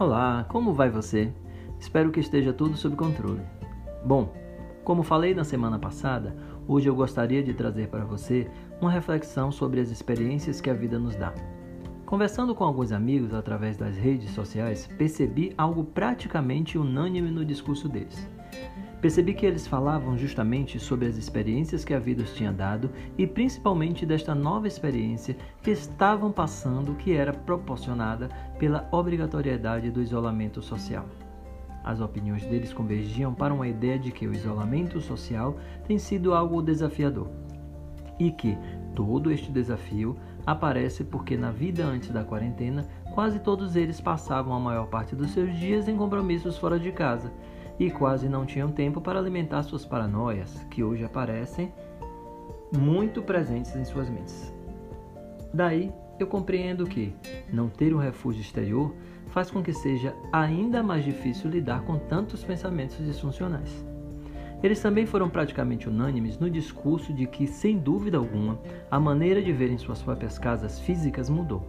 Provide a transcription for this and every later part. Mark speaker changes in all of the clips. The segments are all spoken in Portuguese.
Speaker 1: Olá, como vai você? Espero que esteja tudo sob controle. Bom, como falei na semana passada, hoje eu gostaria de trazer para você uma reflexão sobre as experiências que a vida nos dá. Conversando com alguns amigos através das redes sociais, percebi algo praticamente unânime no discurso deles. Percebi que eles falavam justamente sobre as experiências que a vida os tinha dado e principalmente desta nova experiência que estavam passando, que era proporcionada pela obrigatoriedade do isolamento social. As opiniões deles convergiam para uma ideia de que o isolamento social tem sido algo desafiador e que todo este desafio aparece porque na vida antes da quarentena, quase todos eles passavam a maior parte dos seus dias em compromissos fora de casa e quase não tinham tempo para alimentar suas paranoias, que hoje aparecem muito presentes em suas mentes. Daí, eu compreendo que não ter um refúgio exterior faz com que seja ainda mais difícil lidar com tantos pensamentos disfuncionais. Eles também foram praticamente unânimes no discurso de que, sem dúvida alguma, a maneira de verem suas próprias casas físicas mudou,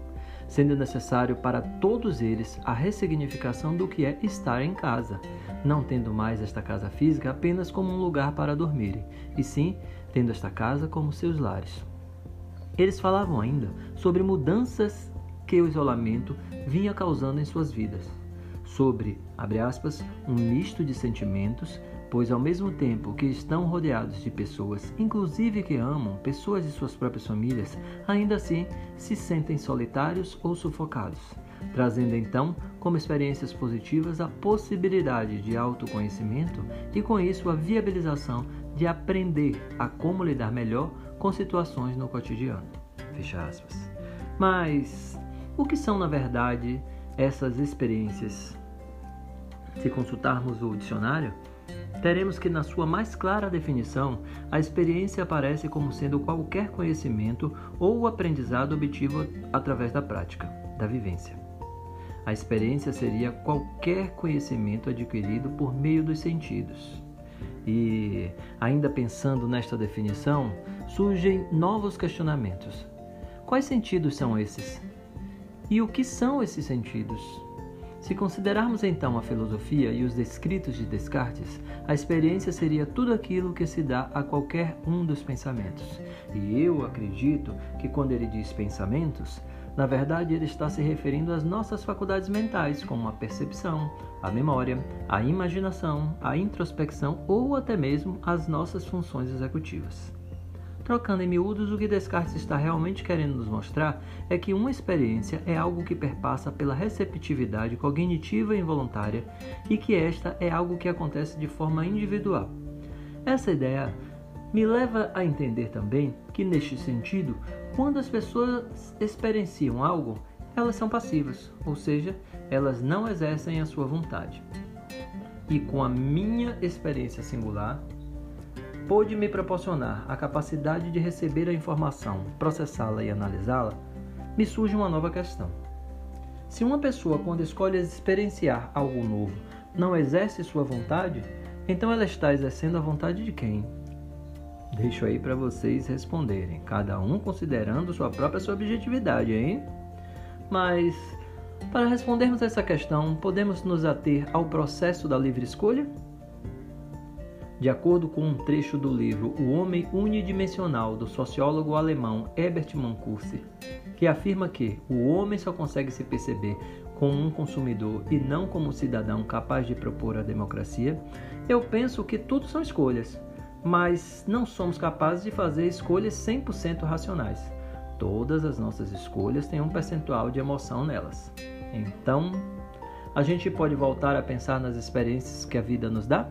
Speaker 1: sendo necessário para todos eles a ressignificação do que é estar em casa, não tendo mais esta casa física apenas como um lugar para dormirem, e sim tendo esta casa como seus lares. Eles falavam ainda sobre mudanças que o isolamento vinha causando em suas vidas, sobre, aspas, um misto de sentimentos pois ao mesmo tempo que estão rodeados de pessoas, inclusive que amam, pessoas de suas próprias famílias, ainda assim se sentem solitários ou sufocados, trazendo então como experiências positivas a possibilidade de autoconhecimento e com isso a viabilização de aprender a como lidar melhor com situações no cotidiano. Fecha aspas. Mas o que são na verdade essas experiências? Se consultarmos o dicionário, teremos que, na sua mais clara definição, a experiência aparece como sendo qualquer conhecimento ou aprendizado obtido através da prática, da vivência. A experiência seria qualquer conhecimento adquirido por meio dos sentidos. E, ainda pensando nesta definição, surgem novos questionamentos. Quais sentidos são esses? E o que são esses sentidos? Se considerarmos então a filosofia e os descritos de Descartes, a experiência seria tudo aquilo que se dá a qualquer um dos pensamentos. E eu acredito que quando ele diz pensamentos, na verdade ele está se referindo às nossas faculdades mentais, como a percepção, a memória, a imaginação, a introspecção ou até mesmo as nossas funções executivas. Trocando em miúdos, o que Descartes está realmente querendo nos mostrar é que uma experiência é algo que perpassa pela receptividade cognitiva involuntária e que esta é algo que acontece de forma individual. Essa ideia me leva a entender também que, neste sentido, quando as pessoas experienciam algo, elas são passivas, ou seja, elas não exercem a sua vontade. E com a minha experiência singular, pôde me proporcionar a capacidade de receber a informação, processá-la e analisá-la, me surge uma nova questão. Se uma pessoa, quando escolhe experienciar algo novo, não exerce sua vontade, então ela está exercendo a vontade de quem? Deixo aí para vocês responderem, cada um considerando sua própria subjetividade, hein? Mas, para respondermos essa questão, podemos nos ater ao processo da livre escolha? De acordo com um trecho do livro O Homem Unidimensional do sociólogo alemão Herbert Mancusi, que afirma que o homem só consegue se perceber como um consumidor e não como um cidadão capaz de propor a democracia, eu penso que tudo são escolhas, mas não somos capazes de fazer escolhas 100% racionais. Todas as nossas escolhas têm um percentual de emoção nelas. Então, a gente pode voltar a pensar nas experiências que a vida nos dá?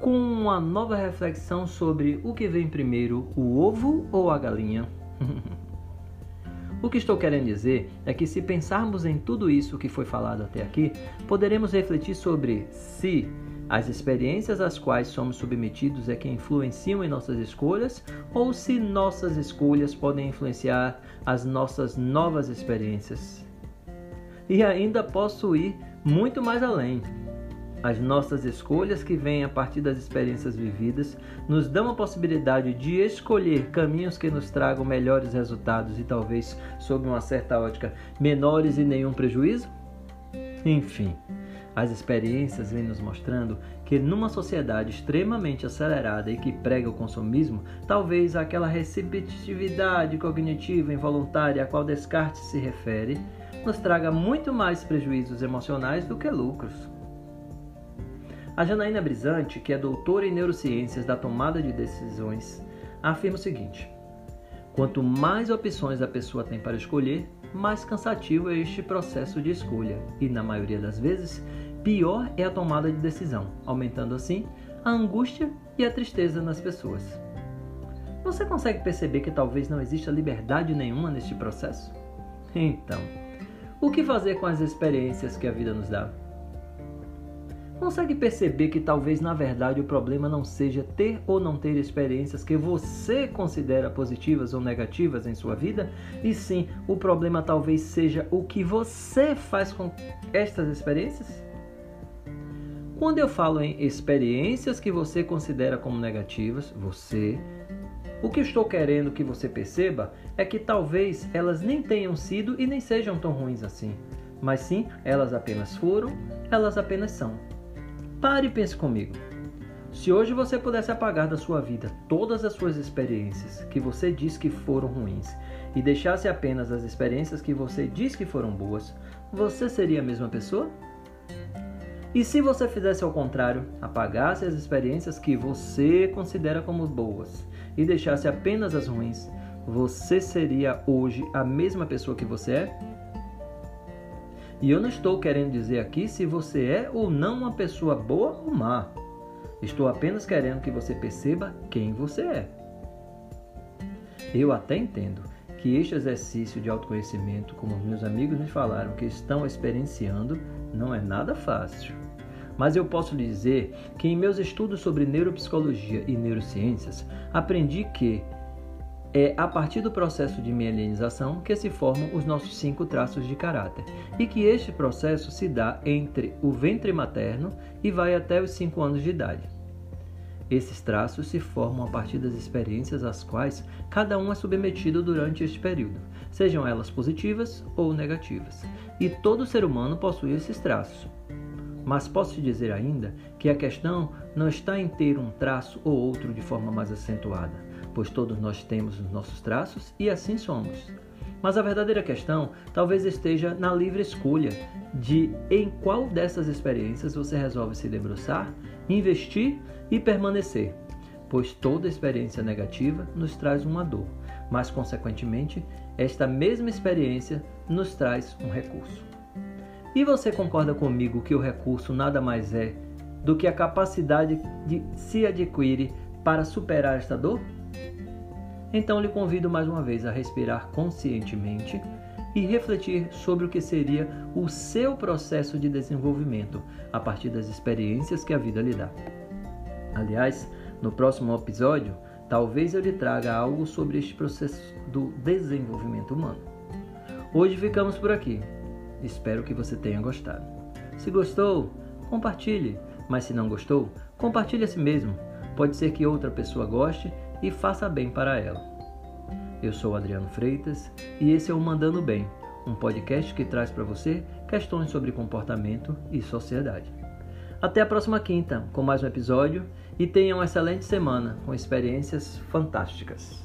Speaker 1: Com uma nova reflexão sobre o que vem primeiro, o ovo ou a galinha. o que estou querendo dizer é que, se pensarmos em tudo isso que foi falado até aqui, poderemos refletir sobre se as experiências às quais somos submetidos é que influenciam em nossas escolhas ou se nossas escolhas podem influenciar as nossas novas experiências. E ainda posso ir muito mais além. As nossas escolhas, que vêm a partir das experiências vividas, nos dão a possibilidade de escolher caminhos que nos tragam melhores resultados e talvez, sob uma certa ótica, menores e nenhum prejuízo? Enfim, as experiências vêm nos mostrando que numa sociedade extremamente acelerada e que prega o consumismo, talvez aquela receptividade cognitiva involuntária a qual Descartes se refere, nos traga muito mais prejuízos emocionais do que lucros. A Janaína Brisante, que é doutora em neurociências da tomada de decisões, afirma o seguinte: quanto mais opções a pessoa tem para escolher, mais cansativo é este processo de escolha e, na maioria das vezes, pior é a tomada de decisão, aumentando assim a angústia e a tristeza nas pessoas. Você consegue perceber que talvez não exista liberdade nenhuma neste processo? Então, o que fazer com as experiências que a vida nos dá? Consegue perceber que talvez na verdade o problema não seja ter ou não ter experiências que você considera positivas ou negativas em sua vida, e sim o problema talvez seja o que você faz com estas experiências? Quando eu falo em experiências que você considera como negativas, você, o que estou querendo que você perceba é que talvez elas nem tenham sido e nem sejam tão ruins assim, mas sim elas apenas foram, elas apenas são. Pare e pense comigo. Se hoje você pudesse apagar da sua vida todas as suas experiências que você diz que foram ruins e deixasse apenas as experiências que você diz que foram boas, você seria a mesma pessoa? E se você fizesse ao contrário, apagasse as experiências que você considera como boas e deixasse apenas as ruins, você seria hoje a mesma pessoa que você é? E eu não estou querendo dizer aqui se você é ou não uma pessoa boa ou má. Estou apenas querendo que você perceba quem você é. Eu até entendo que este exercício de autoconhecimento, como meus amigos me falaram que estão experienciando, não é nada fácil. Mas eu posso dizer que em meus estudos sobre neuropsicologia e neurociências, aprendi que é a partir do processo de mielinização que se formam os nossos cinco traços de caráter, e que este processo se dá entre o ventre materno e vai até os cinco anos de idade. Esses traços se formam a partir das experiências às quais cada um é submetido durante este período, sejam elas positivas ou negativas. E todo ser humano possui esses traços. Mas posso dizer ainda que a questão não está em ter um traço ou outro de forma mais acentuada, pois todos nós temos os nossos traços e assim somos. Mas a verdadeira questão talvez esteja na livre escolha de em qual dessas experiências você resolve se debruçar, investir e permanecer, pois toda experiência negativa nos traz uma dor, mas consequentemente, esta mesma experiência nos traz um recurso. E você concorda comigo que o recurso nada mais é do que a capacidade de se adquirir para superar esta dor? Então lhe convido mais uma vez a respirar conscientemente e refletir sobre o que seria o seu processo de desenvolvimento a partir das experiências que a vida lhe dá. Aliás, no próximo episódio, talvez eu lhe traga algo sobre este processo do desenvolvimento humano. Hoje ficamos por aqui. Espero que você tenha gostado. Se gostou, compartilhe, mas se não gostou, compartilhe a si mesmo. Pode ser que outra pessoa goste e faça bem para ela. Eu sou Adriano Freitas e esse é o Mandando Bem, um podcast que traz para você questões sobre comportamento e sociedade. Até a próxima quinta com mais um episódio e tenha uma excelente semana com experiências fantásticas.